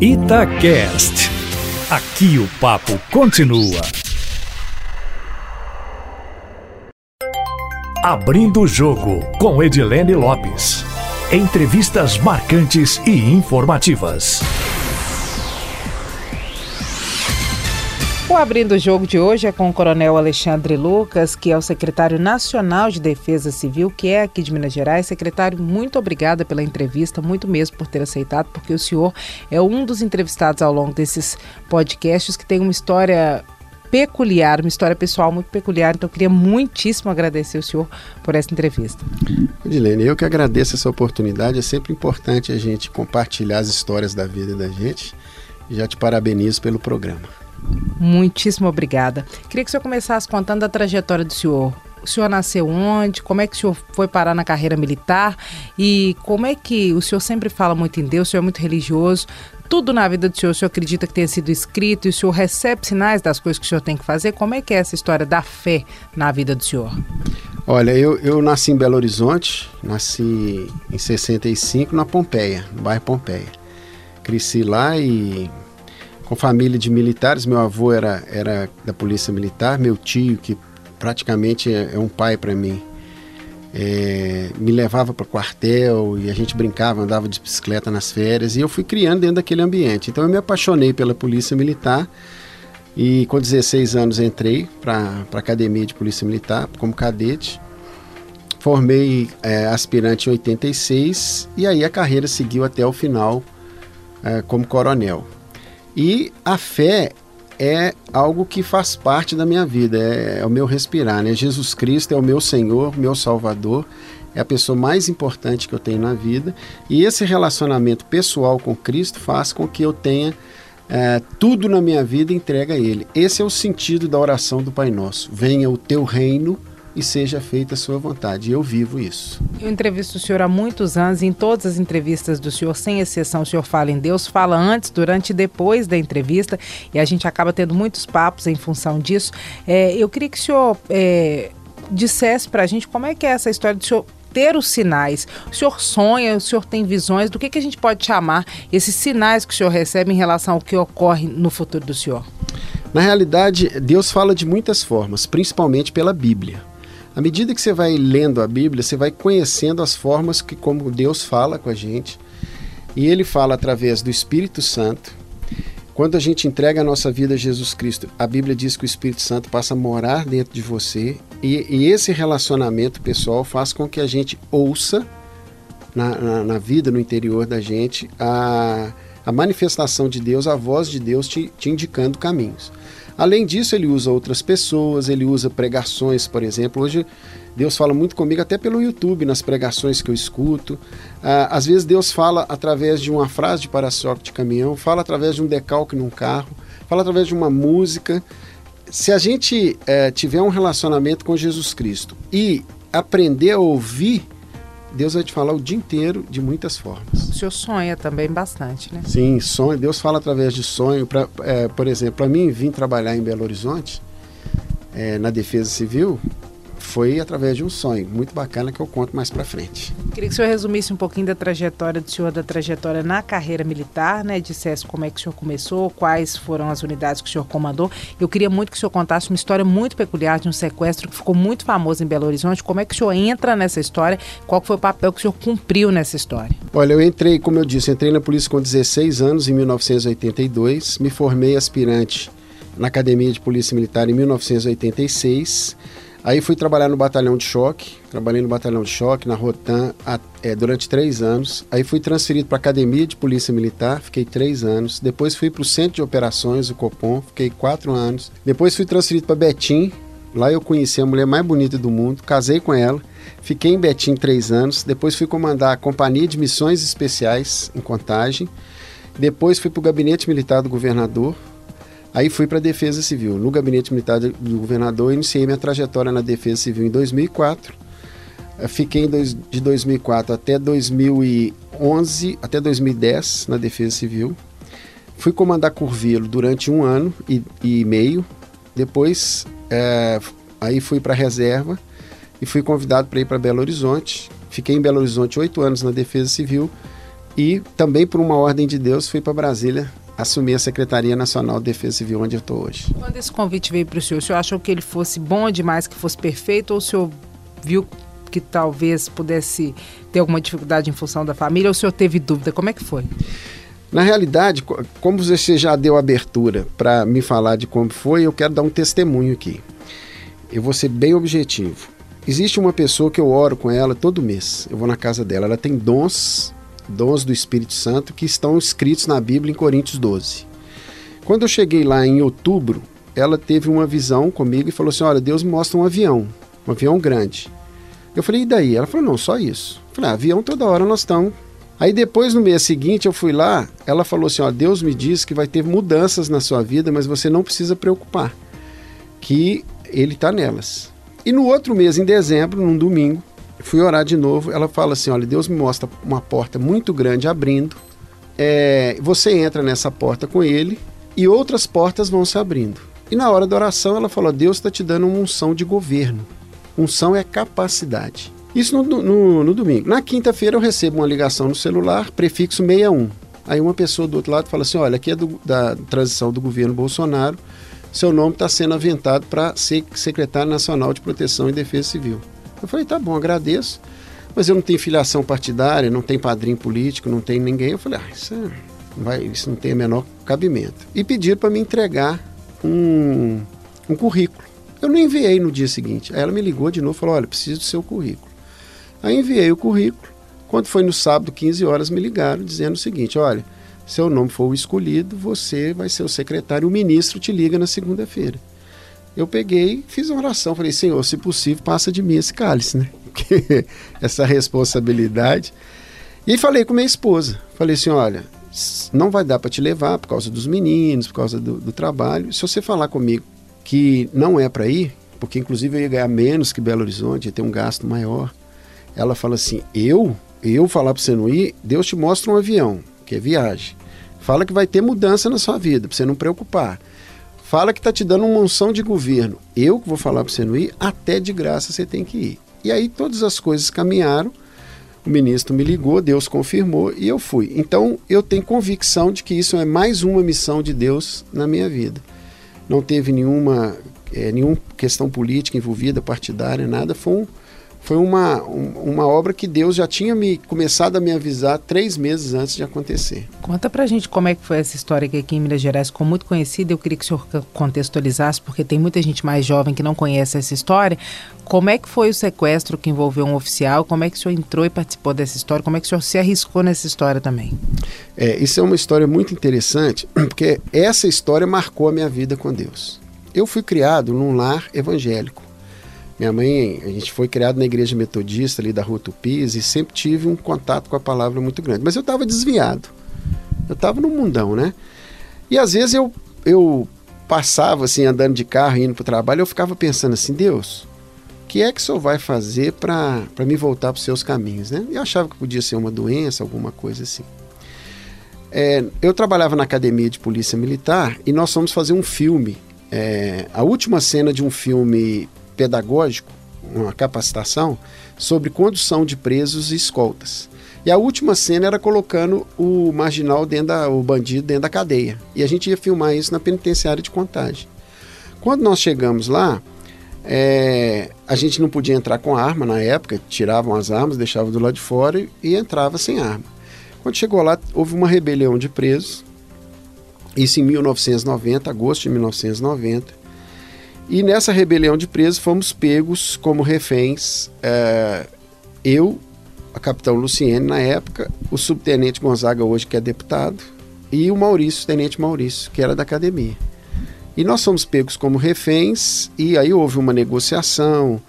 Itacast. Aqui o papo continua. Abrindo o jogo com Edilene Lopes. Entrevistas marcantes e informativas. O Abrindo o Jogo de hoje é com o Coronel Alexandre Lucas, que é o secretário nacional de Defesa Civil, que é aqui de Minas Gerais. Secretário, muito obrigada pela entrevista, muito mesmo por ter aceitado, porque o senhor é um dos entrevistados ao longo desses podcasts que tem uma história peculiar, uma história pessoal muito peculiar. Então, eu queria muitíssimo agradecer o senhor por essa entrevista. Edilene, eu que agradeço essa oportunidade. É sempre importante a gente compartilhar as histórias da vida da gente. Já te parabenizo pelo programa. Muitíssimo obrigada. Queria que o senhor começasse contando a trajetória do senhor. O senhor nasceu onde? Como é que o senhor foi parar na carreira militar? E como é que o senhor sempre fala muito em Deus, o senhor é muito religioso. Tudo na vida do senhor, o senhor acredita que tenha sido escrito e o senhor recebe sinais das coisas que o senhor tem que fazer? Como é que é essa história da fé na vida do senhor? Olha, eu, eu nasci em Belo Horizonte, nasci em 65 na Pompeia, no bairro Pompeia. Cresci lá e com família de militares. Meu avô era, era da Polícia Militar, meu tio, que praticamente é, é um pai para mim, é, me levava para o quartel e a gente brincava, andava de bicicleta nas férias e eu fui criando dentro daquele ambiente. Então eu me apaixonei pela Polícia Militar e com 16 anos entrei para a Academia de Polícia Militar como cadete. Formei é, aspirante em 86 e aí a carreira seguiu até o final é, como coronel. E a fé é algo que faz parte da minha vida, é, é, o meu respirar, né? Jesus Cristo é o meu Senhor, meu Salvador, é a pessoa mais importante que eu tenho na vida. E esse relacionamento pessoal com Cristo faz com que eu tenha é, tudo na minha vida entregue a Ele. Esse é o sentido da oração do Pai Nosso. Venha o teu reino e seja feita a sua vontade. E eu vivo isso. Eu entrevisto o senhor há muitos anos, e em todas as entrevistas do senhor, sem exceção, o senhor fala em Deus, fala antes, durante e depois da entrevista, e a gente acaba tendo muitos papos em função disso. É, eu queria que o senhor é, dissesse para a gente como é que é essa história do senhor ter os sinais. O senhor sonha, o senhor tem visões, do que, que a gente pode chamar esses sinais que o senhor recebe em relação ao que ocorre no futuro do senhor? Na realidade, Deus fala de muitas formas, principalmente pela Bíblia. À medida que você vai lendo a Bíblia, você vai conhecendo as formas que como Deus fala com a gente. E ele fala através do Espírito Santo. Quando a gente entrega a nossa vida a Jesus Cristo, a Bíblia diz que o Espírito Santo passa a morar dentro de você. E, e esse relacionamento pessoal faz com que a gente ouça na, na, na vida, no interior da gente, a, a manifestação de Deus, a voz de Deus te, te indicando caminhos. Além disso, ele usa outras pessoas, ele usa pregações, por exemplo. Hoje, Deus fala muito comigo até pelo YouTube, nas pregações que eu escuto. Ah, às vezes, Deus fala através de uma frase de para-choque de caminhão, fala através de um decalque num carro, fala através de uma música. Se a gente eh, tiver um relacionamento com Jesus Cristo e aprender a ouvir Deus vai te falar o dia inteiro de muitas formas. O senhor sonha também bastante, né? Sim, sonho. Deus fala através de sonho. Pra, é, por exemplo, para mim vir trabalhar em Belo Horizonte, é, na Defesa Civil, foi através de um sonho muito bacana que eu conto mais para frente. Queria que o senhor resumisse um pouquinho da trajetória do senhor, da trajetória na carreira militar, né? Dissesse como é que o senhor começou, quais foram as unidades que o senhor comandou. Eu queria muito que o senhor contasse uma história muito peculiar de um sequestro que ficou muito famoso em Belo Horizonte. Como é que o senhor entra nessa história? Qual foi o papel que o senhor cumpriu nessa história? Olha, eu entrei, como eu disse, entrei na polícia com 16 anos, em 1982. Me formei aspirante na Academia de Polícia Militar em 1986 Aí fui trabalhar no batalhão de choque, trabalhei no batalhão de choque, na Rotan, é, durante três anos. Aí fui transferido para a Academia de Polícia Militar, fiquei três anos. Depois fui para o Centro de Operações, o Copom, fiquei quatro anos. Depois fui transferido para Betim, lá eu conheci a mulher mais bonita do mundo, casei com ela. Fiquei em Betim três anos, depois fui comandar a Companhia de Missões Especiais em Contagem. Depois fui para o Gabinete Militar do Governador, Aí fui para a Defesa Civil. No gabinete militar do governador, iniciei minha trajetória na Defesa Civil em 2004. Fiquei dois, de 2004 até 2011, até 2010 na Defesa Civil. Fui comandar Curvelo durante um ano e, e meio. Depois, é, aí fui para a reserva e fui convidado para ir para Belo Horizonte. Fiquei em Belo Horizonte oito anos na Defesa Civil E também por uma ordem de Deus fui para Brasília assumir a Secretaria Nacional de Defesa Civil onde eu estou hoje. Quando esse convite veio para o senhor, o senhor achou que ele fosse bom demais, que fosse perfeito, ou o senhor viu que talvez pudesse ter alguma dificuldade em função da família, ou o senhor teve dúvida? Como é que foi? Na realidade, como você já deu abertura para me falar de como foi, eu quero dar um testemunho aqui. Eu vou ser bem objetivo. Existe uma pessoa que eu oro com ela todo mês. Eu vou na casa dela. Ela tem dons, dons do Espírito Santo que estão escritos na Bíblia em Coríntios 12. Quando eu cheguei lá em outubro, ela teve uma visão comigo e falou assim: Olha, Deus me mostra um avião, um avião grande. Eu falei: E daí? Ela falou: Não, só isso. Eu falei: ah, Avião toda hora nós estamos Aí depois, no mês seguinte, eu fui lá, ela falou assim: ó, Deus me disse que vai ter mudanças na sua vida, mas você não precisa preocupar, que Ele está nelas. E no outro mês, em dezembro, num domingo, fui orar de novo. Ela fala assim: olha, Deus me mostra uma porta muito grande abrindo. É, você entra nessa porta com Ele e outras portas vão se abrindo. E na hora da oração, ela falou: Deus está te dando uma unção de governo. Unção é capacidade. Isso no, no, no domingo. Na quinta-feira eu recebo uma ligação no celular, prefixo 61. Aí uma pessoa do outro lado fala assim: olha, aqui é do, da transição do governo Bolsonaro, seu nome está sendo aventado para ser secretário nacional de proteção e defesa civil. Eu falei: tá bom, agradeço, mas eu não tenho filiação partidária, não tenho padrinho político, não tenho ninguém. Eu falei: ah, isso, é, vai, isso não tem o menor cabimento. E pediram para me entregar um, um currículo. Eu não enviei no dia seguinte. Aí ela me ligou de novo e falou: olha, preciso do seu currículo. Aí enviei o currículo. Quando foi no sábado, 15 horas, me ligaram dizendo o seguinte: olha, seu nome foi o escolhido, você vai ser o secretário, o ministro te liga na segunda-feira. Eu peguei, fiz uma oração, falei: Senhor, se possível, passa de mim esse cálice, né? Essa responsabilidade. E falei com minha esposa: falei assim, olha, não vai dar para te levar por causa dos meninos, por causa do, do trabalho. Se você falar comigo que não é para ir, porque inclusive eu ia ganhar menos que Belo Horizonte, ia ter um gasto maior ela fala assim: eu, eu falar para você não ir, Deus te mostra um avião, que é viagem. Fala que vai ter mudança na sua vida, para você não preocupar. Fala que está te dando uma unção de governo. Eu que vou falar para você não ir, até de graça você tem que ir. E aí todas as coisas caminharam. O ministro me ligou, Deus confirmou e eu fui. Então eu tenho convicção de que isso é mais uma missão de Deus na minha vida. Não teve nenhuma, é, nenhuma questão política envolvida, partidária, nada. Foi um, foi uma, uma obra que Deus já tinha me começado a me avisar três meses antes de acontecer. Conta pra gente como é que foi essa história que aqui em Minas Gerais ficou muito conhecida. Eu queria que o senhor contextualizasse, porque tem muita gente mais jovem que não conhece essa história. Como é que foi o sequestro que envolveu um oficial? Como é que o senhor entrou e participou dessa história? Como é que o senhor se arriscou nessa história também? É, isso é uma história muito interessante, porque essa história marcou a minha vida com Deus. Eu fui criado num lar evangélico. Minha mãe, a gente foi criado na igreja metodista ali da Rua Tupis e sempre tive um contato com a palavra muito grande. Mas eu estava desviado. Eu estava no mundão, né? E às vezes eu, eu passava assim, andando de carro, indo para o trabalho, eu ficava pensando assim, Deus, o que é que o senhor vai fazer para me voltar para os seus caminhos, né? Eu achava que podia ser uma doença, alguma coisa assim. É, eu trabalhava na academia de polícia militar e nós fomos fazer um filme. É, a última cena de um filme pedagógico, uma capacitação sobre condução de presos e escoltas. E a última cena era colocando o marginal dentro da, o bandido dentro da cadeia. E a gente ia filmar isso na penitenciária de Contagem. Quando nós chegamos lá, é, a gente não podia entrar com arma na época, tiravam as armas, deixavam do lado de fora e, e entrava sem arma. Quando chegou lá, houve uma rebelião de presos, isso em 1990, agosto de 1990. E nessa rebelião de presos fomos pegos como reféns. É, eu, a capitão Luciene na época, o subtenente Gonzaga hoje que é deputado e o Maurício, o tenente Maurício, que era da academia. E nós fomos pegos como reféns e aí houve uma negociação.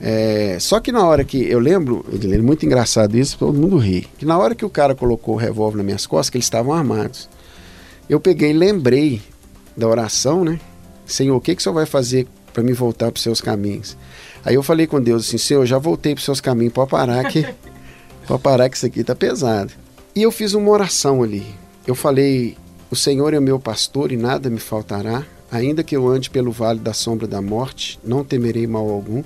É, só que na hora que eu lembro, muito engraçado isso, todo mundo ri. Que na hora que o cara colocou o revólver nas minhas costas, que eles estavam armados, eu peguei e lembrei da oração, né? Senhor, o que, que o Senhor vai fazer para me voltar para os seus caminhos? Aí eu falei com Deus assim, Senhor, já voltei para os seus caminhos, pode parar que, pode parar que isso aqui está pesado. E eu fiz uma oração ali. Eu falei, o Senhor é meu pastor e nada me faltará. Ainda que eu ande pelo vale da sombra da morte, não temerei mal algum,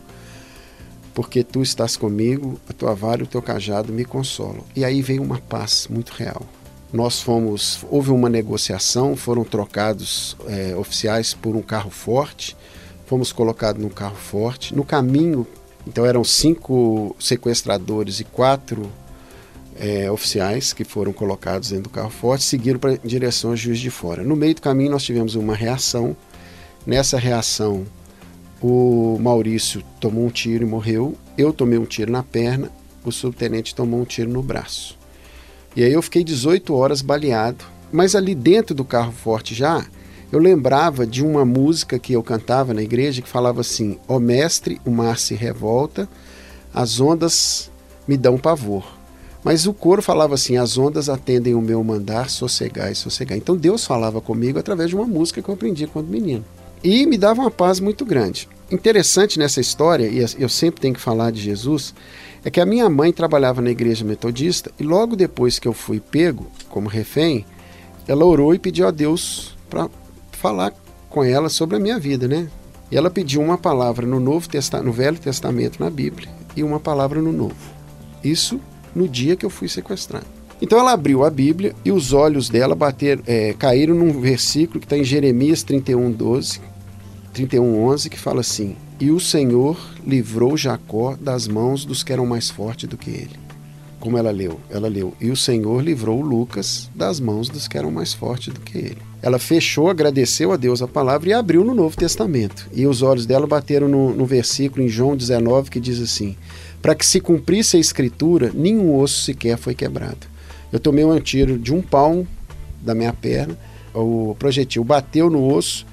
porque tu estás comigo, a tua vara e o teu cajado me consolam. E aí veio uma paz muito real. Nós fomos, houve uma negociação, foram trocados é, oficiais por um carro forte, fomos colocados num carro forte. No caminho, então eram cinco sequestradores e quatro é, oficiais que foram colocados dentro do carro forte, seguiram para direção ao Juiz de Fora. No meio do caminho nós tivemos uma reação. Nessa reação, o Maurício tomou um tiro e morreu. Eu tomei um tiro na perna. O subtenente tomou um tiro no braço. E aí eu fiquei 18 horas baleado. Mas ali dentro do carro forte já, eu lembrava de uma música que eu cantava na igreja que falava assim: Ó oh, mestre, o mar se revolta, as ondas me dão pavor. Mas o coro falava assim: as ondas atendem o meu mandar, sossegar e sossegar. Então Deus falava comigo através de uma música que eu aprendi quando menino e me dava uma paz muito grande. Interessante nessa história, e eu sempre tenho que falar de Jesus, é que a minha mãe trabalhava na igreja metodista e logo depois que eu fui pego como refém, ela orou e pediu a Deus para falar com ela sobre a minha vida, né? E ela pediu uma palavra no Novo no Velho Testamento, na Bíblia, e uma palavra no Novo. Isso no dia que eu fui sequestrado. Então ela abriu a Bíblia e os olhos dela bateram, é, caíram num versículo que está em Jeremias 31, 12, 31, 11, que fala assim: E o Senhor livrou Jacó das mãos dos que eram mais fortes do que ele. Como ela leu? Ela leu: E o Senhor livrou Lucas das mãos dos que eram mais fortes do que ele. Ela fechou, agradeceu a Deus a palavra e abriu no Novo Testamento. E os olhos dela bateram no, no versículo em João 19 que diz assim: Para que se cumprisse a escritura, nenhum osso sequer foi quebrado. Eu tomei um tiro de um palmo da minha perna, o projetil bateu no osso,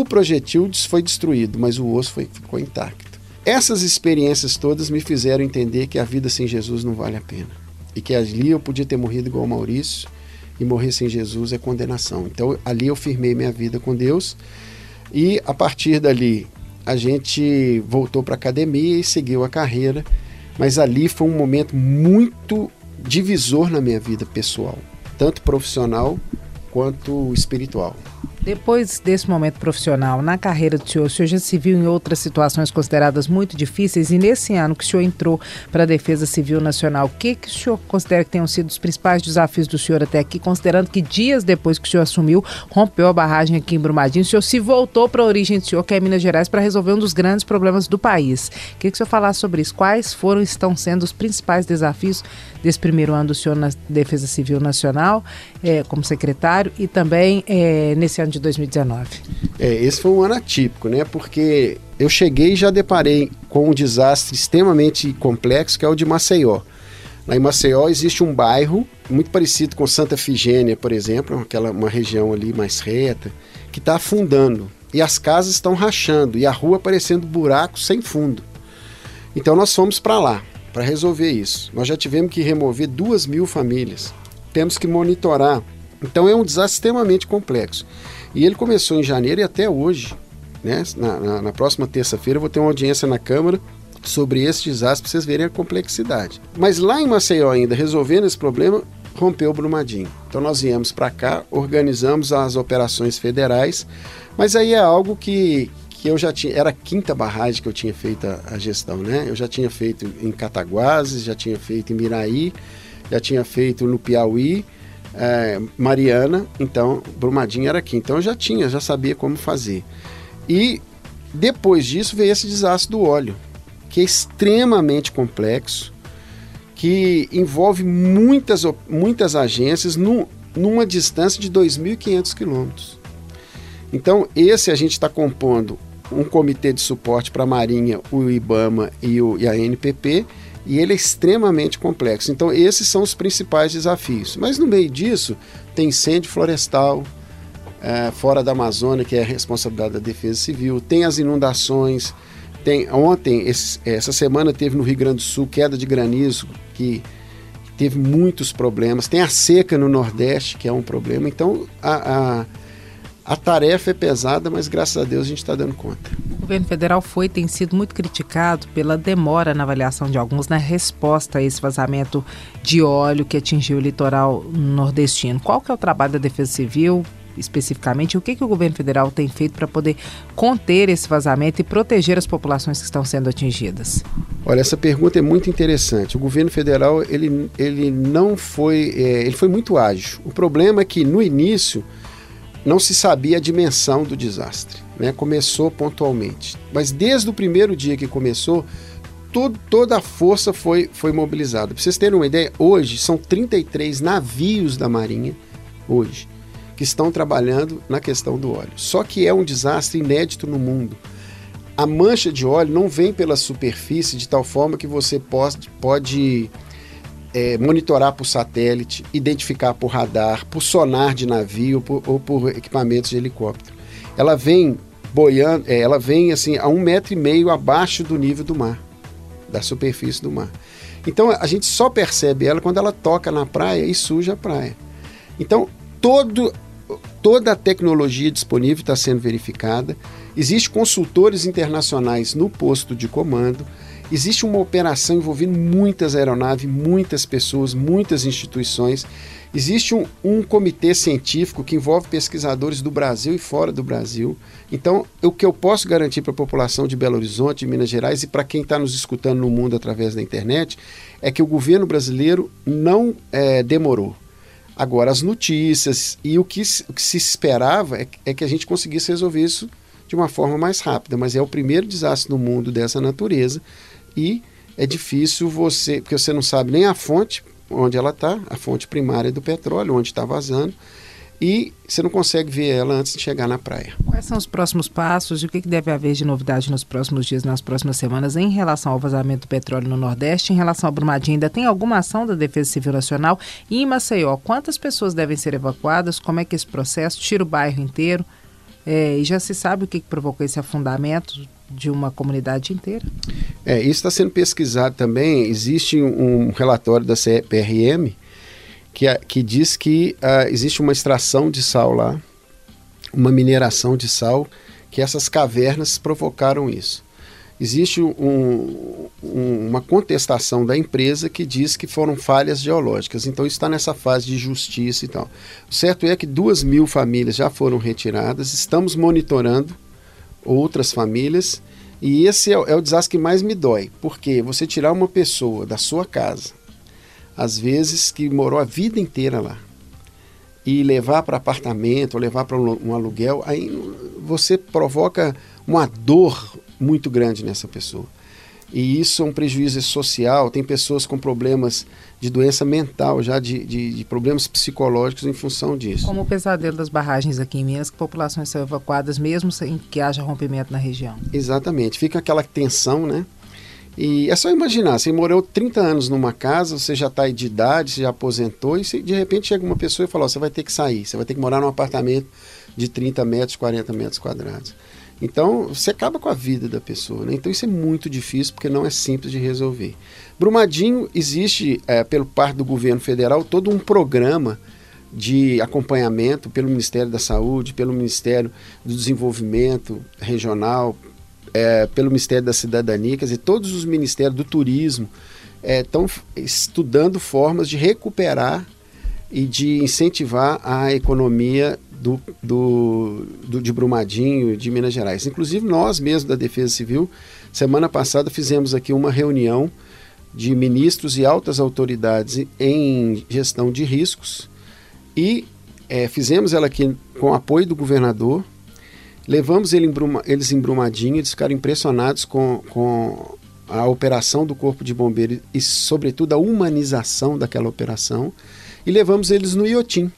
o projetil foi destruído, mas o osso foi, ficou intacto. Essas experiências todas me fizeram entender que a vida sem Jesus não vale a pena. E que ali eu podia ter morrido igual Maurício, e morrer sem Jesus é condenação. Então ali eu firmei minha vida com Deus, e a partir dali a gente voltou para a academia e seguiu a carreira, mas ali foi um momento muito divisor na minha vida pessoal, tanto profissional quanto espiritual. Depois desse momento profissional na carreira do senhor, o senhor já se viu em outras situações consideradas muito difíceis e nesse ano que o senhor entrou para a Defesa Civil Nacional, o que, que o senhor considera que tenham sido os principais desafios do senhor até aqui, considerando que dias depois que o senhor assumiu, rompeu a barragem aqui em Brumadinho, o senhor se voltou para a origem do senhor, que é Minas Gerais, para resolver um dos grandes problemas do país. Queria que o senhor falasse sobre isso. Quais foram e estão sendo os principais desafios desse primeiro ano do senhor na Defesa Civil Nacional, é, como secretário, e também é, nesse ano de 2019? É, esse foi um ano atípico, né? Porque eu cheguei e já deparei com um desastre extremamente complexo, que é o de Maceió. Lá em Maceió existe um bairro muito parecido com Santa Figênia, por exemplo, aquela uma região ali mais reta, que está afundando e as casas estão rachando e a rua parecendo buraco sem fundo. Então nós fomos para lá para resolver isso. Nós já tivemos que remover duas mil famílias. Temos que monitorar. Então é um desastre extremamente complexo. E ele começou em janeiro e até hoje. Né? Na, na, na próxima terça-feira eu vou ter uma audiência na Câmara sobre esse desastre para vocês verem a complexidade. Mas lá em Maceió ainda, resolvendo esse problema, rompeu o Brumadinho. Então nós viemos para cá, organizamos as operações federais, mas aí é algo que, que eu já tinha, era a quinta barragem que eu tinha feito a, a gestão, né? Eu já tinha feito em Cataguases, já tinha feito em Miraí, já tinha feito no Piauí, é, Mariana, então Brumadinho era aqui. Então eu já tinha, já sabia como fazer. E depois disso veio esse desastre do óleo, que é extremamente complexo, que envolve muitas, muitas agências num, numa distância de 2.500 quilômetros. Então, esse a gente está compondo um comitê de suporte para a Marinha, o IBAMA e, o, e a NPP, e ele é extremamente complexo. Então, esses são os principais desafios. Mas no meio disso, tem incêndio florestal é, fora da Amazônia, que é a responsabilidade da Defesa Civil, tem as inundações. Tem, ontem, esse, essa semana, teve no Rio Grande do Sul queda de granizo, que teve muitos problemas. Tem a seca no Nordeste, que é um problema. Então, a, a a tarefa é pesada, mas graças a Deus a gente está dando conta. O governo federal foi tem sido muito criticado pela demora na avaliação de alguns na resposta a esse vazamento de óleo que atingiu o litoral nordestino. Qual que é o trabalho da Defesa Civil especificamente, o que, que o governo federal tem feito para poder conter esse vazamento e proteger as populações que estão sendo atingidas? Olha, essa pergunta é muito interessante. O governo federal ele, ele não foi, é, ele foi muito ágil. O problema é que no início não se sabia a dimensão do desastre. Né? Começou pontualmente. Mas desde o primeiro dia que começou, toda a força foi, foi mobilizada. Para vocês terem uma ideia, hoje são 33 navios da Marinha, hoje, que estão trabalhando na questão do óleo. Só que é um desastre inédito no mundo. A mancha de óleo não vem pela superfície de tal forma que você pode, pode é, monitorar por satélite, identificar por radar, por sonar de navio por, ou por equipamentos de helicóptero. Ela vem boiando, é, ela vem assim a um metro e meio abaixo do nível do mar, da superfície do mar. Então a gente só percebe ela quando ela toca na praia e suja a praia. Então todo, toda a tecnologia disponível está sendo verificada. Existem consultores internacionais no posto de comando. Existe uma operação envolvendo muitas aeronaves, muitas pessoas, muitas instituições. Existe um, um, comitê científico que envolve pesquisadores do Brasil e fora do Brasil. Então, o que eu posso garantir para a população de Belo Horizonte, de Minas Gerais e para quem está nos escutando no mundo através da internet é que o governo brasileiro não é, demorou. Agora, as notícias e o que, o que se esperava é, é que a gente conseguisse resolver isso de uma forma mais rápida, mas é o primeiro desastre no mundo dessa natureza e é difícil você, porque você não sabe nem a fonte onde ela está, a fonte primária do petróleo, onde está vazando, e você não consegue ver ela antes de chegar na praia. Quais são os próximos passos e o que deve haver de novidade nos próximos dias, nas próximas semanas, em relação ao vazamento do petróleo no Nordeste, em relação ao Brumadinho? Ainda tem alguma ação da Defesa Civil Nacional? E em Maceió, quantas pessoas devem ser evacuadas? Como é que é esse processo? Tira o bairro inteiro? É, e já se sabe o que provocou esse afundamento de uma comunidade inteira? É, isso está sendo pesquisado também. Existe um relatório da CPRM que, que diz que uh, existe uma extração de sal lá, uma mineração de sal, que essas cavernas provocaram isso. Existe um, um, uma contestação da empresa que diz que foram falhas geológicas. Então está nessa fase de justiça e tal. O certo é que duas mil famílias já foram retiradas. Estamos monitorando outras famílias. E esse é, é o desastre que mais me dói, porque você tirar uma pessoa da sua casa, às vezes que morou a vida inteira lá, e levar para apartamento, ou levar para um, um aluguel, aí você provoca uma dor muito grande nessa pessoa. E isso é um prejuízo social. Tem pessoas com problemas de doença mental, já de, de, de, problemas psicológicos em função disso. Como o pesadelo das barragens aqui em Minas, que populações são evacuadas mesmo sem que haja rompimento na região. Exatamente. Fica aquela tensão, né? E é só imaginar, você morou 30 anos numa casa, você já está de idade, você já aposentou, e você, de repente chega uma pessoa e fala, oh, você vai ter que sair, você vai ter que morar num apartamento de 30 metros, 40 metros quadrados. Então, você acaba com a vida da pessoa. Né? Então, isso é muito difícil porque não é simples de resolver. Brumadinho, existe, é, pelo parte do governo federal, todo um programa de acompanhamento pelo Ministério da Saúde, pelo Ministério do Desenvolvimento Regional, é, pelo Ministério da Cidadania, quer dizer, todos os ministérios do turismo estão é, estudando formas de recuperar e de incentivar a economia do, do, do, de Brumadinho, de Minas Gerais. Inclusive, nós mesmos da Defesa Civil, semana passada fizemos aqui uma reunião de ministros e altas autoridades em gestão de riscos e é, fizemos ela aqui com apoio do governador. Levamos ele em Bruma, eles em Brumadinho, eles ficaram impressionados com, com a operação do Corpo de Bombeiros e, sobretudo, a humanização daquela operação. E levamos eles no Iotim,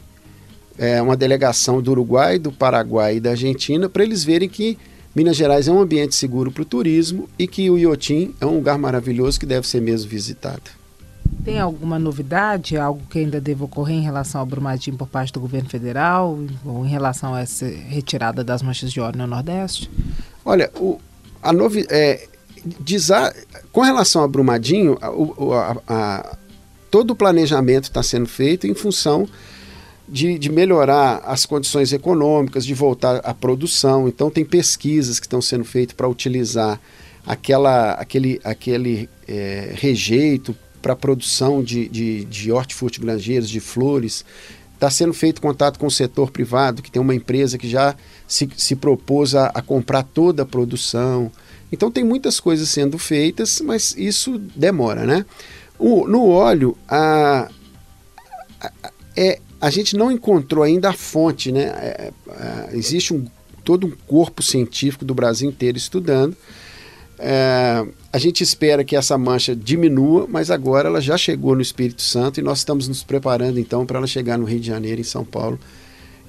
é, uma delegação do Uruguai, do Paraguai e da Argentina para eles verem que Minas Gerais é um ambiente seguro para o turismo e que o Iotim é um lugar maravilhoso que deve ser mesmo visitado. Tem alguma novidade, algo que ainda deve ocorrer em relação ao Brumadinho por parte do governo federal ou em relação a essa retirada das manchas de óleo no Nordeste? Olha, o, a novi, é, desa, com relação ao Brumadinho, a, a, a, todo o planejamento está sendo feito em função de, de, melhorar as condições econômicas, de voltar à produção. Então, tem pesquisas que estão sendo feitas para utilizar aquela, aquele, aquele é, rejeito para a produção de, de, de hortifrutigranjeiros, de flores, está sendo feito contato com o setor privado, que tem uma empresa que já se, se propôs a, a comprar toda a produção. Então tem muitas coisas sendo feitas, mas isso demora, né? O, no óleo, a, a, é, a gente não encontrou ainda a fonte, né? É, é, existe um, todo um corpo científico do Brasil inteiro estudando. É, a gente espera que essa mancha diminua, mas agora ela já chegou no Espírito Santo e nós estamos nos preparando então para ela chegar no Rio de Janeiro, em São Paulo.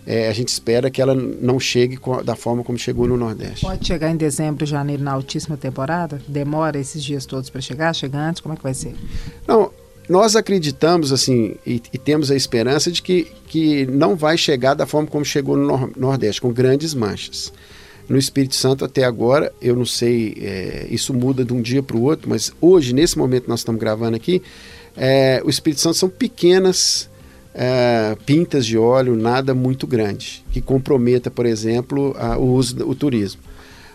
É, a gente espera que ela não chegue da forma como chegou no Nordeste. Pode chegar em dezembro, janeiro, na altíssima temporada? Demora esses dias todos para chegar? Chega antes? Como é que vai ser? Não, nós acreditamos assim e, e, temos a esperança de que, que não vai chegar da forma como chegou no Nordeste, com grandes manchas. No Espírito Santo, até agora, eu não sei, é, isso muda de um dia para o outro, mas hoje, nesse momento que nós estamos gravando aqui, é, o Espírito Santo são pequenas é, pintas de óleo, nada muito grande, que comprometa, por exemplo, a, o uso do turismo.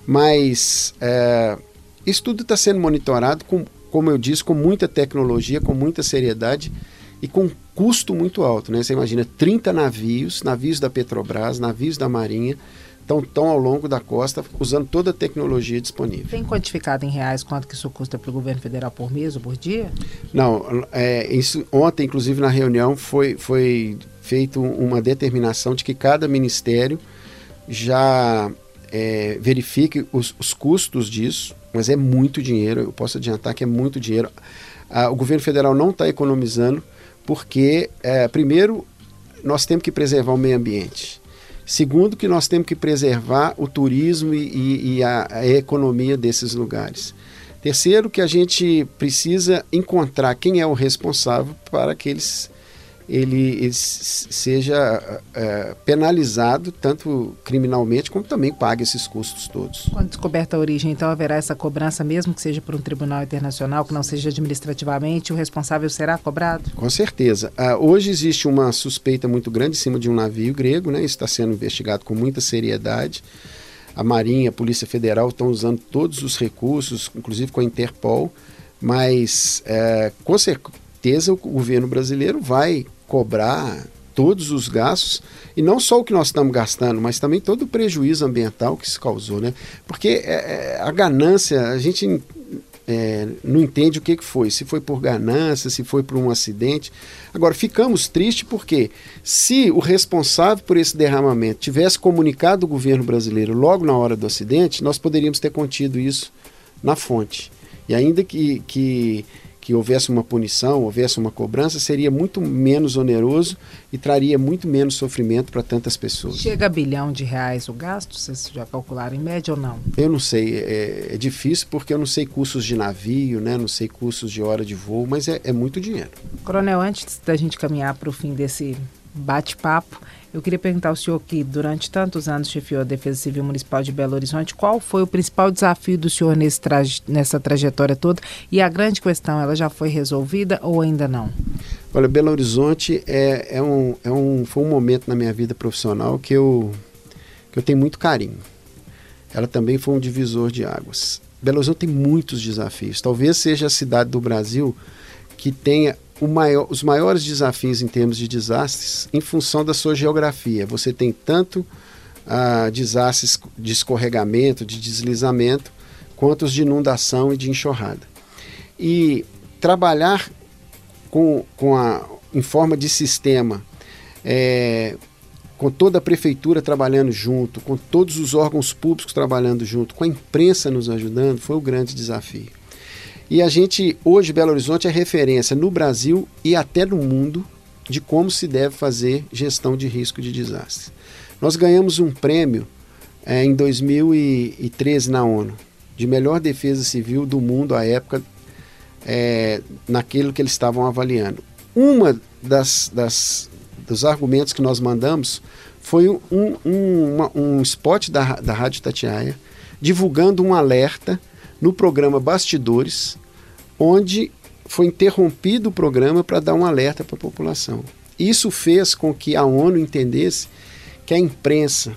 Mas é, isso tudo está sendo monitorado, com, como eu disse, com muita tecnologia, com muita seriedade e com custo muito alto. Né? Você imagina 30 navios, navios da Petrobras, navios da Marinha, estão, estão ao longo da costa usando toda a tecnologia disponível. Tem quantificado em reais quanto que isso custa para o governo federal por mês ou por dia? Não, é, isso, ontem, inclusive, na reunião foi, foi feito uma determinação de que cada ministério já é, verifique os, os, custos disso, mas é muito dinheiro, eu posso adiantar que é muito dinheiro. Ah, o governo federal não está economizando porque, é, primeiro, nós temos que preservar o meio ambiente. Segundo, que nós temos que preservar o turismo e, e a, a economia desses lugares. Terceiro, que a gente precisa encontrar quem é o responsável para que eles ele, ele seja é, penalizado tanto criminalmente como também pague esses custos todos. Quando descoberta a origem, então haverá essa cobrança, mesmo que seja por um tribunal internacional, que não seja administrativamente, o responsável será cobrado? Com certeza. Uh, hoje existe uma suspeita muito grande em cima de um navio grego, né? Isso está sendo investigado com muita seriedade. A Marinha, a Polícia Federal estão usando todos os recursos, inclusive com a Interpol, mas é, com certeza o governo brasileiro vai cobrar todos os gastos e não só o que nós estamos gastando, mas também todo o prejuízo ambiental que se causou, né? Porque é, é, a ganância, a gente é, não entende o que, que foi, se foi por ganância, se foi por um acidente. Agora, ficamos tristes porque se o responsável por esse derramamento tivesse comunicado o governo brasileiro logo na hora do acidente, nós poderíamos ter contido isso na fonte. E ainda que, que que houvesse uma punição, houvesse uma cobrança, seria muito menos oneroso e traria muito menos sofrimento para tantas pessoas. Chega a bilhão de reais o gasto? Vocês já calcularam em média ou não? Eu não sei, é, é difícil porque eu não sei custos de navio, né? não sei custos de hora de voo, mas é, é muito dinheiro. Coronel, antes da gente caminhar para o fim desse bate-papo, eu queria perguntar ao senhor que durante tantos anos chefiou a Defesa Civil Municipal de Belo Horizonte, qual foi o principal desafio do senhor nesse traje, nessa trajetória toda? E a grande questão, ela já foi resolvida ou ainda não? Olha, Belo Horizonte é, é, um, é um, foi um momento na minha vida profissional que eu, que eu tenho muito carinho. Ela também foi um divisor de águas. Belo Horizonte tem muitos desafios. Talvez seja a cidade do Brasil que tenha maior, os maiores desafios em termos de desastres em função da sua geografia. Você tem tanto ah, desastres de escorregamento, de deslizamento, quanto os de inundação e de enxurrada. E trabalhar com, com a, em forma de sistema, é, com toda a prefeitura trabalhando junto, com todos os órgãos públicos trabalhando junto, com a imprensa nos ajudando, foi o grande desafio. E a gente, hoje, Belo Horizonte é referência no Brasil e até no mundo de como se deve fazer gestão de risco de desastre. Nós ganhamos um prêmio é, em 2013 na ONU, de melhor defesa civil do mundo à época, é, naquilo que eles estavam avaliando. Uma das, das dos argumentos que nós mandamos foi um, um, uma, um spot da, da Rádio Tatiaia divulgando um alerta no programa Bastidores onde foi interrompido o programa para dar um alerta para a população. Isso fez com que a ONU entendesse que a imprensa,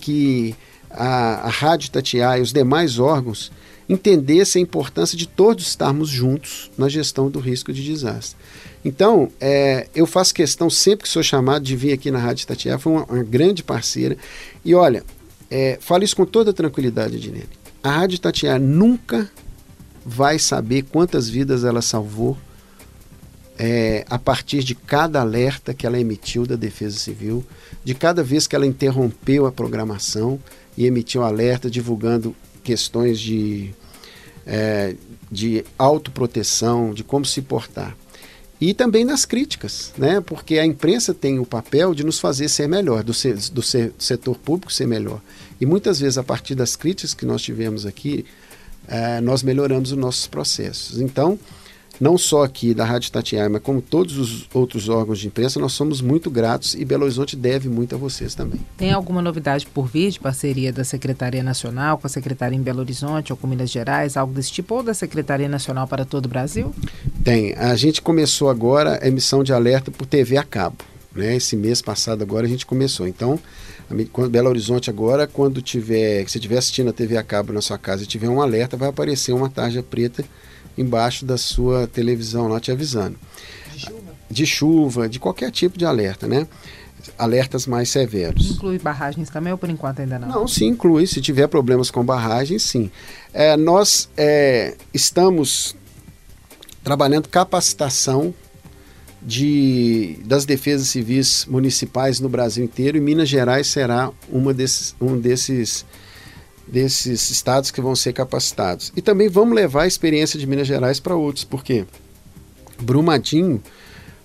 que a, a Rádio Tatiaia e os demais órgãos entendessem a importância de todos estarmos juntos na gestão do risco de desastre. Então, é, eu faço questão sempre que sou chamado de vir aqui na Rádio Tatiá, foi uma, uma, grande parceira. E olha, é, falo isso com toda tranquilidade, Dinene. A Rádio Tatiá nunca vai saber quantas vidas ela salvou é, a partir de cada alerta que ela emitiu da Defesa Civil, de cada vez que ela interrompeu a programação e emitiu alerta divulgando questões de, é, de autoproteção, de como se portar. E também nas críticas, né? porque a imprensa tem o papel de nos fazer ser melhor, do, ser, do, ser, setor público ser melhor. E muitas vezes, a partir das críticas que nós tivemos aqui, é, nós melhoramos os nossos processos. Então, não só aqui da Rádio Tatiaia, mas como todos os outros órgãos de imprensa, nós somos muito gratos e Belo Horizonte deve muito a vocês também. Tem alguma novidade por vir de parceria da Secretaria Nacional com a Secretaria em Belo Horizonte ou com Minas Gerais, algo desse tipo, ou da Secretaria Nacional para todo o Brasil? Tem. A gente começou agora a emissão de alerta por TV a cabo. Né? Esse mês passado agora a gente começou. Então, quando Belo Horizonte agora, quando tiver, se estiver assistindo a TV a cabo na sua casa e tiver um alerta, vai aparecer uma tarja preta embaixo da sua televisão lá te avisando. De chuva? De chuva, de qualquer tipo de alerta, né? Alertas mais severos. Inclui barragens também ou por enquanto ainda não? Não, sim, inclui. Se tiver problemas com barragens, sim. É, nós é, estamos trabalhando capacitação de, das defesas civis municipais no Brasil inteiro e Minas Gerais será uma desses, um desses desses estados que vão ser capacitados. E também vamos levar a experiência de Minas Gerais para outros, porque Brumadinho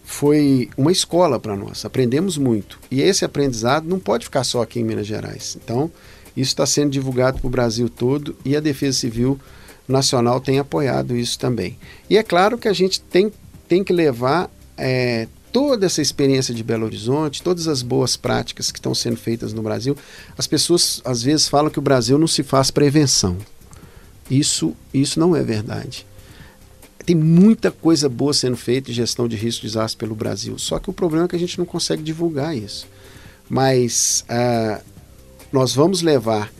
foi uma escola para nós, aprendemos muito. E esse aprendizado não pode ficar só aqui em Minas Gerais. Então, isso está sendo divulgado para o Brasil todo e a Defesa Civil Nacional tem apoiado isso também. E é claro que a gente tem, tem que levar é, toda essa experiência de Belo Horizonte, todas as boas práticas que estão sendo feitas no Brasil, as pessoas às vezes falam que o Brasil não se faz prevenção. Isso, isso não é verdade. Tem muita coisa boa sendo feita em gestão de risco de desastre pelo Brasil, só que o problema é que a gente não consegue divulgar isso. Mas uh, nós vamos levar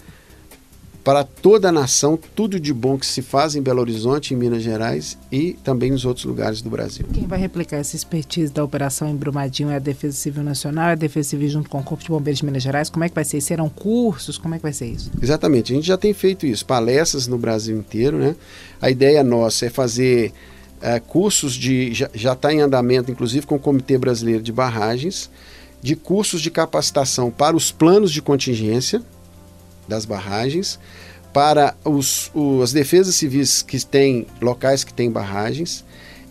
para toda a nação tudo de bom que se faz em Belo Horizonte, em Minas Gerais e também nos outros lugares do Brasil. Quem vai replicar essa expertise da operação em Brumadinho é a Defesa Civil Nacional, é a Defesa Civil junto com o Corpo de Bombeiros de Minas Gerais? Como é que vai ser? Serão cursos? Como é que vai ser isso? Exatamente, a gente já tem feito isso, palestras no Brasil inteiro, né? A ideia nossa é fazer é, cursos de. já está em andamento, inclusive com o Comitê Brasileiro de Barragens, de cursos de capacitação para os planos de contingência das barragens, para os, os, as defesas civis que têm locais que têm barragens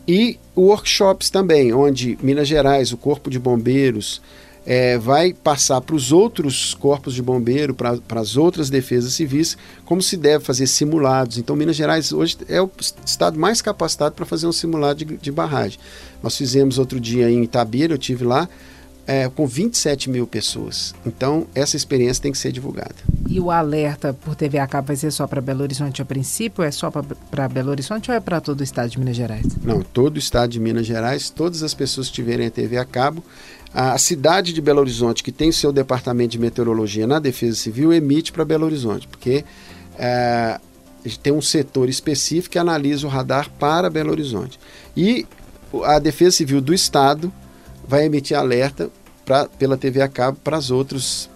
e workshops também, onde Minas Gerais, o Corpo de Bombeiros, é, vai passar para os outros corpos de bombeiro, para as outras defesas civis, como se deve fazer simulados. Então, Minas Gerais hoje é o estado mais capacitado para fazer um simulado de, de barragem. Nós fizemos outro dia em Itabira, eu tive lá, é, com 27 mil pessoas. Então, essa experiência tem que ser divulgada. E o alerta por TV a cabo vai ser só para Belo Horizonte a princípio? É só para Belo Horizonte ou é para todo o estado de Minas Gerais? Não, todo o estado de Minas Gerais, todas as pessoas que tiverem a TV a cabo. A cidade de Belo Horizonte, que tem seu departamento de meteorologia na Defesa Civil, emite para Belo Horizonte, porque é, tem um setor específico que analisa o radar para Belo Horizonte. E a Defesa Civil do Estado vai emitir alerta pra, pela TV a cabo para as outras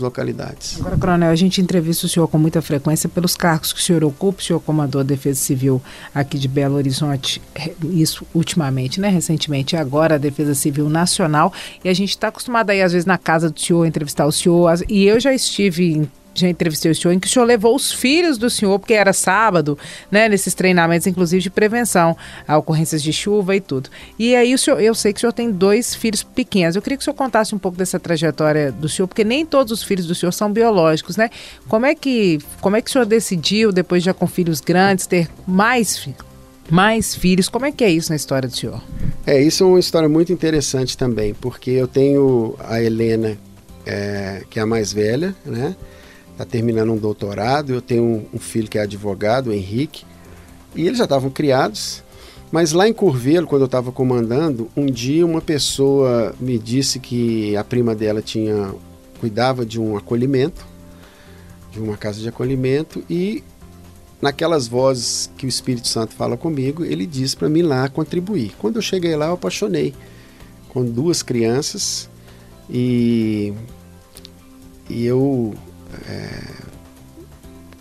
localidades. Agora, Coronel, a gente entrevista o senhor com muita frequência pelos cargos que o senhor ocupa, o senhor comandou a Defesa Civil aqui de Belo Horizonte, isso ultimamente, né, recentemente, agora a Defesa Civil Nacional, e a gente está acostumado aí, às vezes, na casa do senhor, entrevistar o senhor, e eu já estive em já entrevistei o senhor, em que o senhor levou os filhos do senhor, porque era sábado, né, nesses treinamentos, inclusive de prevenção a ocorrências de chuva e tudo. E aí o senhor, eu sei que o senhor tem dois filhos pequenos. Eu queria que o senhor contasse um pouco dessa trajetória do senhor, porque nem todos os filhos do senhor são biológicos, né? Como é que, como é que o senhor decidiu, depois já com filhos grandes, ter mais filhos? mais filhos. Como é que é isso na história do senhor? É, isso é uma história muito interessante também, porque eu tenho a Helena, é, que é a mais velha, né? Está terminando um doutorado. Eu tenho um, um, filho que é advogado, o Henrique, e eles já estavam criados. Mas lá em Curvelo, quando eu estava comandando, um dia uma pessoa me disse que a prima dela tinha cuidava de um acolhimento, de uma casa de acolhimento, e naquelas vozes que o Espírito Santo fala comigo, ele diz para mim lá contribuir. Quando eu cheguei lá, eu apaixonei com duas crianças e, e eu é,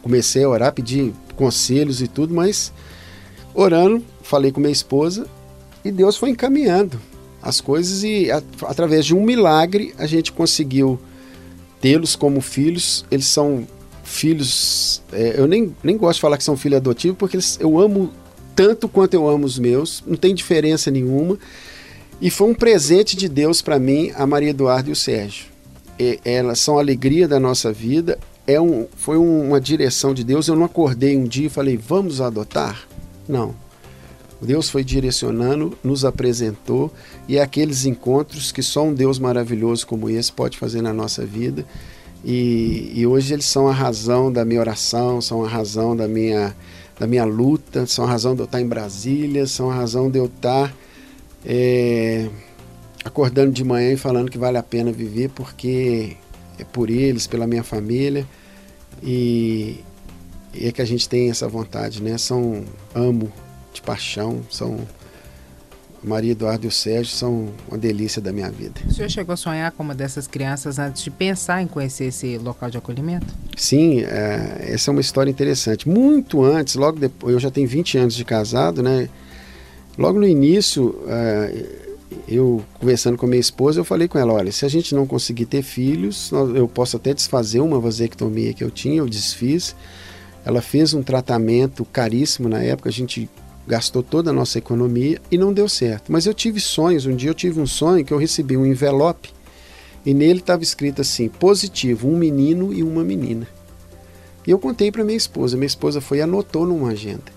comecei a orar, pedir conselhos e tudo, mas orando, falei com minha esposa e Deus foi encaminhando as coisas e a, através de um milagre a gente conseguiu tê-los como filhos. Eles são filhos. É, eu nem, nem gosto de falar que são filhos adotivos porque eles, eu amo tanto quanto eu amo os meus, não tem diferença nenhuma. E foi um presente de Deus para mim, a Maria Eduardo e o Sérgio. E, elas são a alegria da nossa vida. É um, foi um, uma direção de Deus. Eu não acordei um dia e falei, vamos adotar? Não. Deus foi direcionando, nos apresentou e é aqueles encontros que só um Deus maravilhoso como esse pode fazer na nossa vida. E, e, hoje eles são a razão da minha oração, são a razão da minha, da minha luta, são a razão de eu estar em Brasília, são a razão de eu estar é, acordando de manhã e falando que vale a pena viver porque é por eles, pela minha família. E, e é que a gente tem essa vontade, né? São amo de paixão, são Maria Eduardo e o Sérgio são uma delícia da minha vida. O senhor chegou a sonhar com uma dessas crianças antes de pensar em conhecer esse local de acolhimento? Sim, é, essa é uma história interessante. Muito antes, logo depois, eu já tenho 20 anos de casado, né? Logo no início, é, eu conversando com minha esposa, eu falei com ela, olha, se a gente não conseguir ter filhos, eu posso até desfazer uma vasectomia que eu tinha, eu desfiz. Ela fez um tratamento caríssimo na época, a gente gastou toda a nossa economia e não deu certo. Mas eu tive sonhos, um dia eu tive um sonho que eu recebi um envelope e nele estava escrito assim: positivo, um menino e uma menina. E eu contei para minha esposa, minha esposa foi e anotou numa agenda.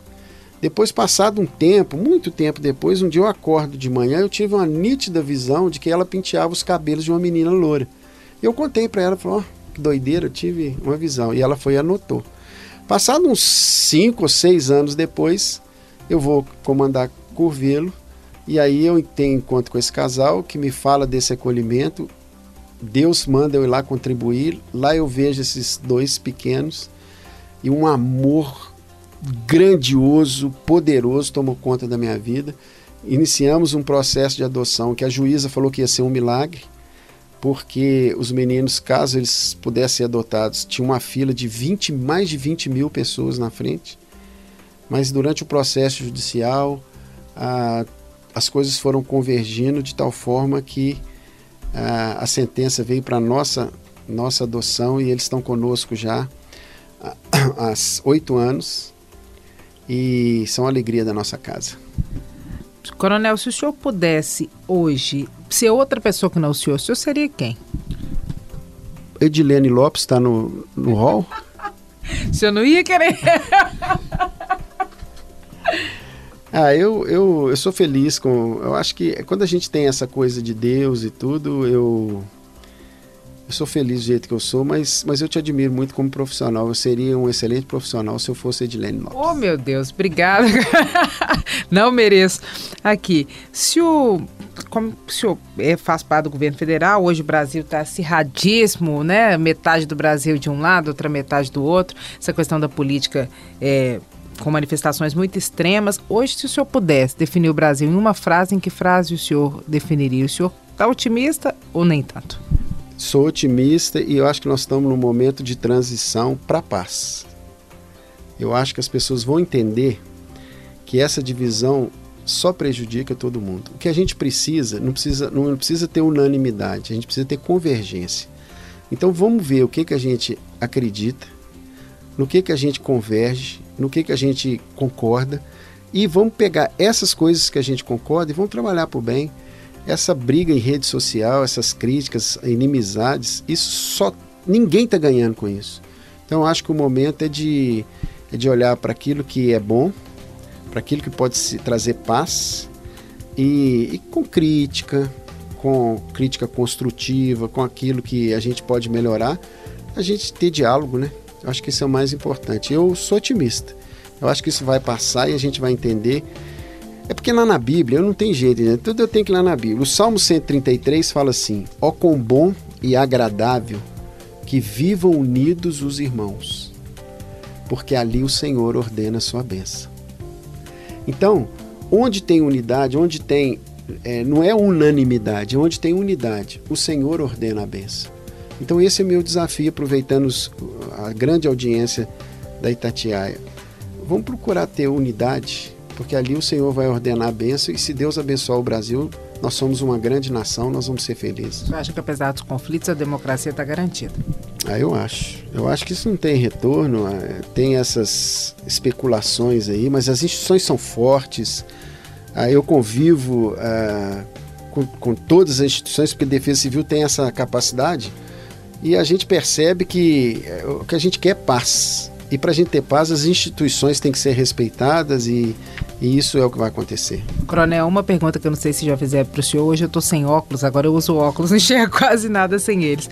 Depois, passado um tempo, muito tempo depois, um dia eu acordo de manhã, eu tive uma nítida visão de que ela penteava os cabelos de uma menina loura. Eu contei para ela, falou, oh, que doideira, eu tive uma visão. E ela foi e anotou. Passado uns cinco ou seis anos depois, eu vou comandar Curvelo e aí eu tenho encontro com esse casal que me fala desse acolhimento. Deus manda eu ir lá contribuir. Lá eu vejo esses dois pequenos e um amor grandioso, poderoso tomou conta da minha vida. Iniciamos um processo de adoção que a juíza falou que ia ser um milagre, porque os meninos, caso eles pudessem ser adotados, tinha uma fila de 20, mais de 20 mil pessoas na frente mas durante o processo judicial a, as coisas foram convergindo de tal forma que a, a sentença veio para nossa nossa adoção e eles estão conosco já há oito anos e são a alegria da nossa casa. Coronel, se o senhor pudesse hoje ser outra pessoa que não o senhor, o senhor seria quem? Edilene Lopes está no, no hall? o senhor não ia querer. Ah, eu, eu, eu sou feliz com. Eu acho que quando a gente tem essa coisa de Deus e tudo, eu. Eu sou feliz do jeito que eu sou, mas, mas eu te admiro muito como profissional. Eu seria um excelente profissional se eu fosse Edilene Lopes. Oh, meu Deus, obrigada. Não mereço. Aqui, se o como o senhor é, faz parte do governo federal, hoje o Brasil está acirradíssimo, né? Metade do Brasil de um lado, outra metade do outro. Essa questão da política é, com manifestações muito extremas. Hoje, se o senhor pudesse definir o Brasil em uma frase, em que frase o senhor definiria? O senhor está otimista ou nem tanto? Sou otimista e eu acho que nós estamos num momento de transição para a paz. Eu acho que as pessoas vão entender que essa divisão só prejudica todo mundo. O que a gente precisa, não precisa, não precisa ter unanimidade, a gente precisa ter convergência. Então vamos ver o que, que a gente acredita, no que, que a gente converge, no que, que a gente concorda e vamos pegar essas coisas que a gente concorda e vamos trabalhar por bem. Essa briga em rede social, essas críticas, inimizades, isso só ninguém está ganhando com isso. Então acho que o momento é de, é de olhar para aquilo que é bom, para aquilo que pode se, trazer paz e, e com crítica, com crítica construtiva, com aquilo que a gente pode melhorar, a gente ter diálogo, né? Eu acho que isso é o mais importante. Eu sou otimista. Eu acho que isso vai passar e a gente vai entender. É porque lá na Bíblia, eu não tem jeito, né? tudo eu tenho que ir lá na Bíblia. O Salmo 133 fala assim: Ó quão bom e agradável que vivam unidos os irmãos. porque ali o Senhor ordena a sua bênção. Então, onde tem unidade, onde tem. É, não é unanimidade, onde tem unidade, o Senhor ordena a bênção. Então, esse é meu desafio, aproveitando a grande audiência da Itatiaia. Vamos procurar ter unidade, porque ali o Senhor vai ordenar a bênção e se Deus abençoar o Brasil, nós somos uma grande nação, nós vamos ser felizes. Você acha que apesar dos conflitos a democracia está garantida? Ah, eu acho. Eu acho que isso não tem retorno, é, tem essas especulações aí, mas as instituições são fortes. Ah, eu convivo ah, com, com todas as instituições, porque a Defesa Civil tem essa capacidade, e a gente percebe que é, o que a gente quer é paz. E para a gente ter paz, as instituições têm que ser respeitadas e, e, isso é o que vai acontecer. Coronel, uma pergunta que eu não sei se já fizer para o senhor. Hoje eu estou sem óculos, agora eu uso óculos, não enxergo quase nada sem eles.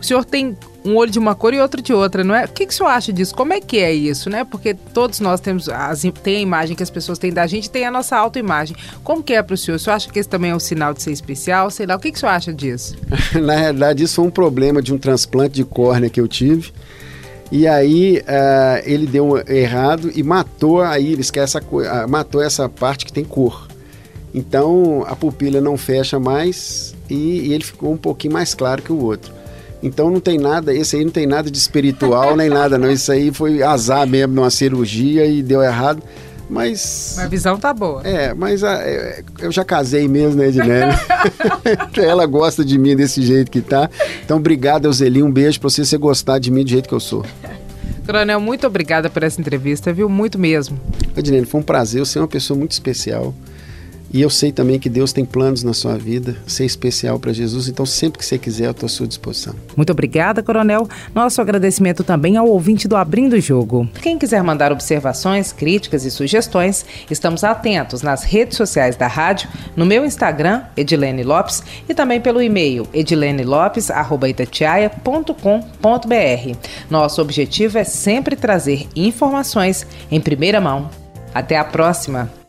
O senhor tem um olho de uma cor e outro de outra, não é? O que, que o senhor acha disso? Como é que é isso, né? Porque todos nós temos as, tem a imagem que as pessoas têm da gente tem a nossa autoimagem. Como que é para o senhor? O senhor acha que esse também é um sinal de ser especial? Sei lá, o que, que o senhor acha disso? Na realidade, isso foi um problema de um transplante de córnea que eu tive. E aí uh, ele deu errado e matou a íris, que é essa, uh, matou essa parte que tem cor. Então a pupila não fecha mais e, e ele ficou um pouquinho mais claro que o outro. Então não tem nada, esse aí não tem nada de espiritual nem nada, não. Isso aí foi azar mesmo numa cirurgia e deu errado. Mas. A visão tá boa. É, mas a, é, eu já casei mesmo, né, Edilene? Ela gosta de mim desse jeito que tá. Então, obrigado, Euseli. Um beijo pra você, você gostar de mim do jeito que eu sou. Coronel, muito obrigada por essa entrevista, viu? Muito mesmo. Edilene, foi um prazer. Você é uma pessoa muito especial. E eu sei também que Deus tem planos na sua vida, ser especial para Jesus, então sempre que você quiser, eu estou à sua disposição. Muito obrigada, Coronel. Nosso agradecimento também ao ouvinte do Abrindo o Jogo. Quem quiser mandar observações, críticas e sugestões, estamos atentos nas redes sociais da rádio, no meu Instagram, Edilene Lopes, e também pelo e-mail edilenelopes.itatiaia.com.br. Nosso objetivo é sempre trazer informações em primeira mão. Até a próxima!